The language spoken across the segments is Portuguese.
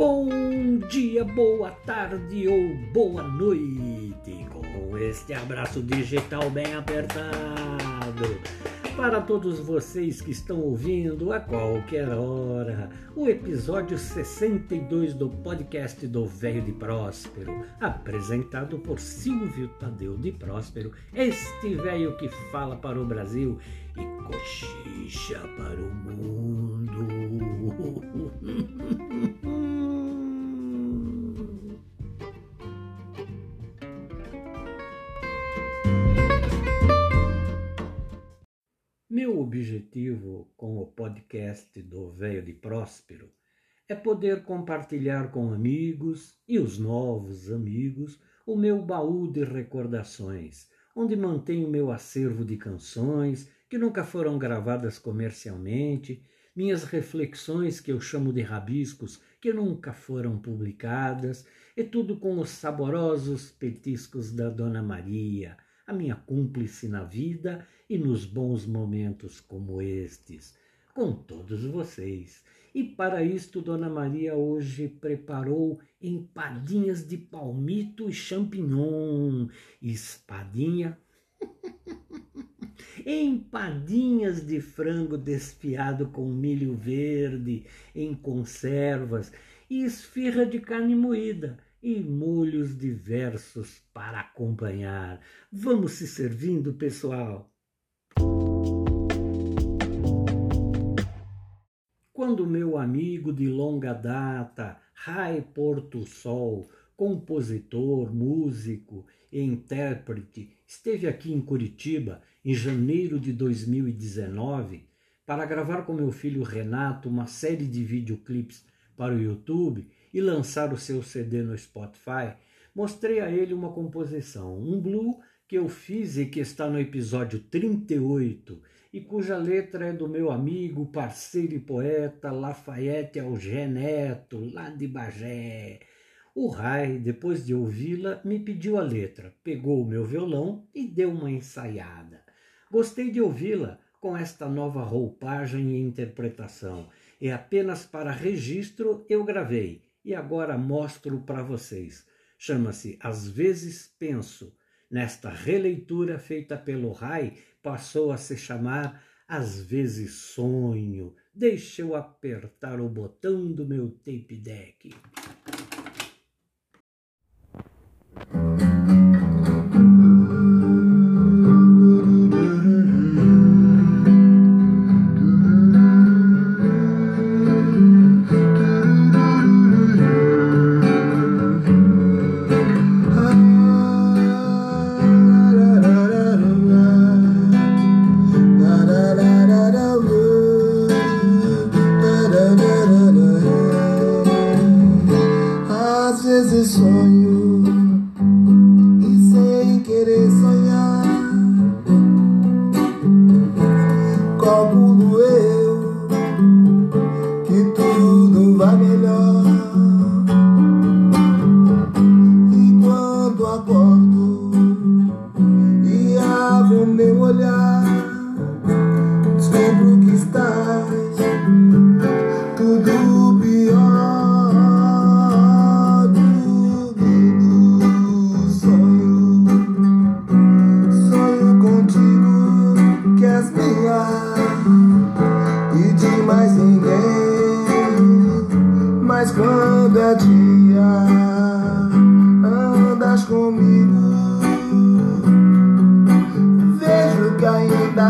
Bom dia, boa tarde ou boa noite, com este abraço digital bem apertado para todos vocês que estão ouvindo a qualquer hora o episódio 62 do podcast do Velho de Próspero, apresentado por Silvio Tadeu de Próspero, este velho que fala para o Brasil e cochicha para o mundo. Objetivo com o podcast do Velho de Próspero é poder compartilhar com amigos e os novos amigos o meu baú de recordações, onde mantenho meu acervo de canções que nunca foram gravadas comercialmente, minhas reflexões que eu chamo de rabiscos que nunca foram publicadas, e tudo com os saborosos petiscos da Dona Maria a minha cúmplice na vida e nos bons momentos como estes, com todos vocês. E para isto, Dona Maria hoje preparou empadinhas de palmito e champignon, espadinha, empadinhas de frango desfiado com milho verde em conservas e esfirra de carne moída e molhos diversos para acompanhar. Vamos se servindo, pessoal! Quando meu amigo de longa data, Rai Porto Sol, compositor, músico e intérprete, esteve aqui em Curitiba em janeiro de 2019 para gravar com meu filho Renato uma série de videoclipes para o YouTube e lançar o seu CD no Spotify, mostrei a ele uma composição, um blue que eu fiz e que está no episódio 38 e cuja letra é do meu amigo, parceiro e poeta Lafayette Algé Neto, lá de Bagé. O Rai, depois de ouvi-la, me pediu a letra, pegou o meu violão e deu uma ensaiada. Gostei de ouvi-la com esta nova roupagem e interpretação. E apenas para registro eu gravei e agora mostro para vocês. Chama-se Às vezes Penso. Nesta releitura feita pelo Rai, passou a se chamar Às vezes Sonho. Deixa eu apertar o botão do meu tape deck.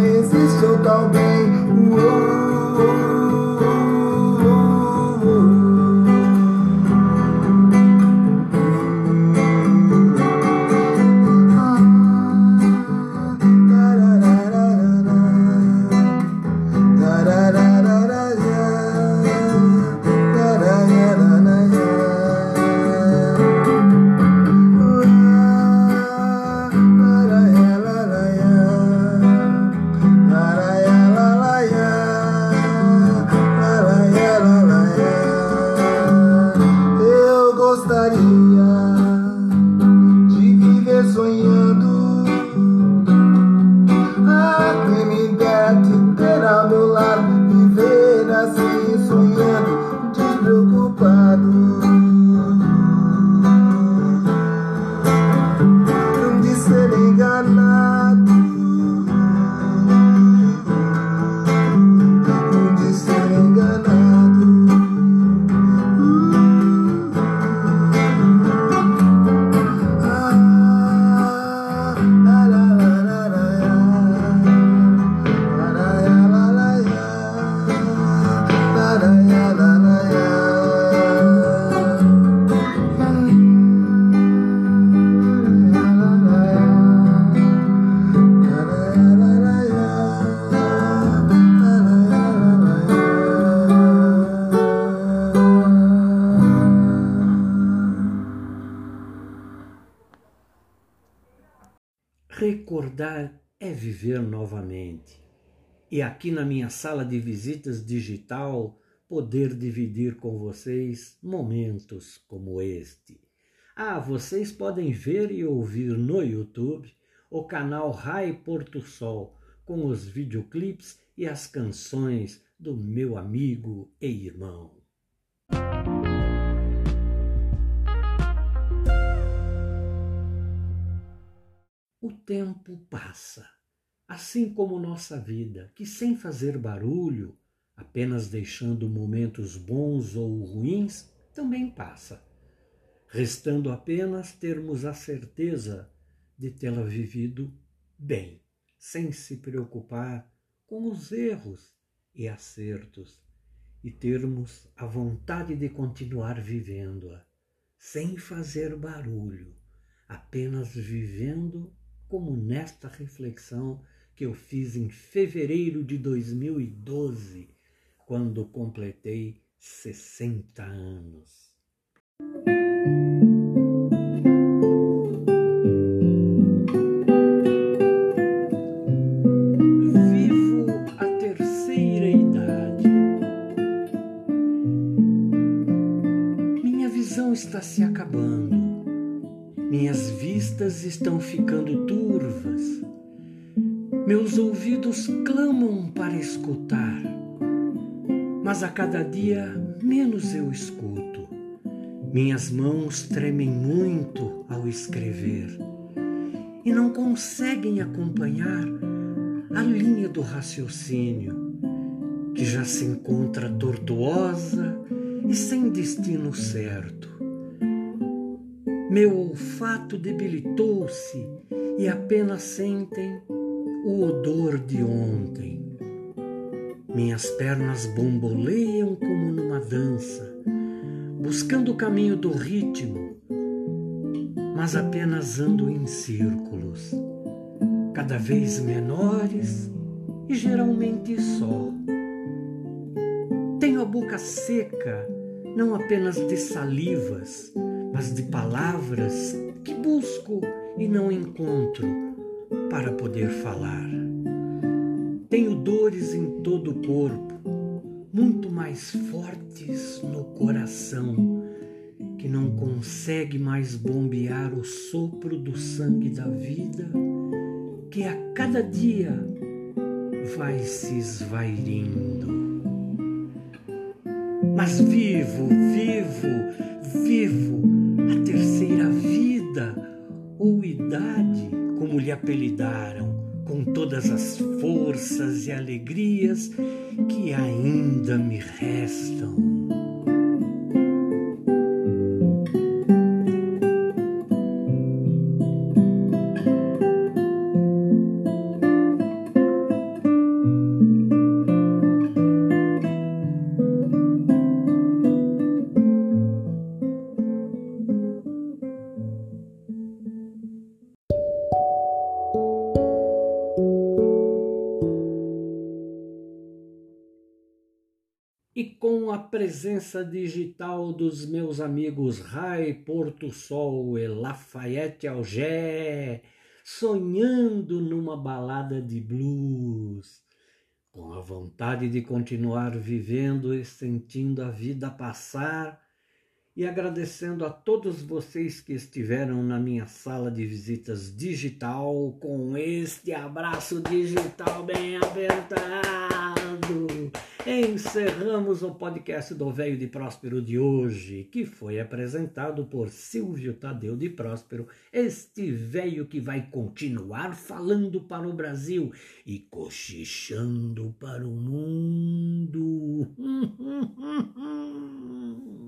existe o tal bem. Uou. study. Recordar é viver novamente. E aqui na minha sala de visitas digital, poder dividir com vocês momentos como este. Ah, vocês podem ver e ouvir no YouTube o canal Rai Porto Sol, com os videoclipes e as canções do meu amigo e irmão. O tempo passa, assim como nossa vida, que sem fazer barulho, apenas deixando momentos bons ou ruins, também passa, restando apenas termos a certeza de tê-la vivido bem, sem se preocupar com os erros e acertos, e termos a vontade de continuar vivendo-a, sem fazer barulho, apenas vivendo como nesta reflexão que eu fiz em fevereiro de 2012, quando completei 60 anos. está se acabando. Minhas vistas estão ficando turvas. Meus ouvidos clamam para escutar, mas a cada dia menos eu escuto. Minhas mãos tremem muito ao escrever e não conseguem acompanhar a linha do raciocínio, que já se encontra tortuosa e sem destino certo. Meu olfato debilitou-se e apenas sentem o odor de ontem. Minhas pernas bomboleiam como numa dança, buscando o caminho do ritmo, mas apenas ando em círculos, cada vez menores e geralmente só. Tenho a boca seca, não apenas de salivas, mas de palavras que busco e não encontro para poder falar. Tenho dores em todo o corpo, muito mais fortes no coração, que não consegue mais bombear o sopro do sangue da vida, que a cada dia vai se esvairindo. Mas vivo, vivo, vivo a terceira como lhe apelidaram, com todas as forças e alegrias que ainda me restam. Presença digital dos meus amigos Rai Porto Sol e Lafayette Algé, sonhando numa balada de blues, com a vontade de continuar vivendo e sentindo a vida passar, e agradecendo a todos vocês que estiveram na minha sala de visitas digital com este abraço digital bem apertado encerramos o podcast do Velho de Próspero de hoje, que foi apresentado por Silvio Tadeu de Próspero, este velho que vai continuar falando para o Brasil e cochichando para o mundo.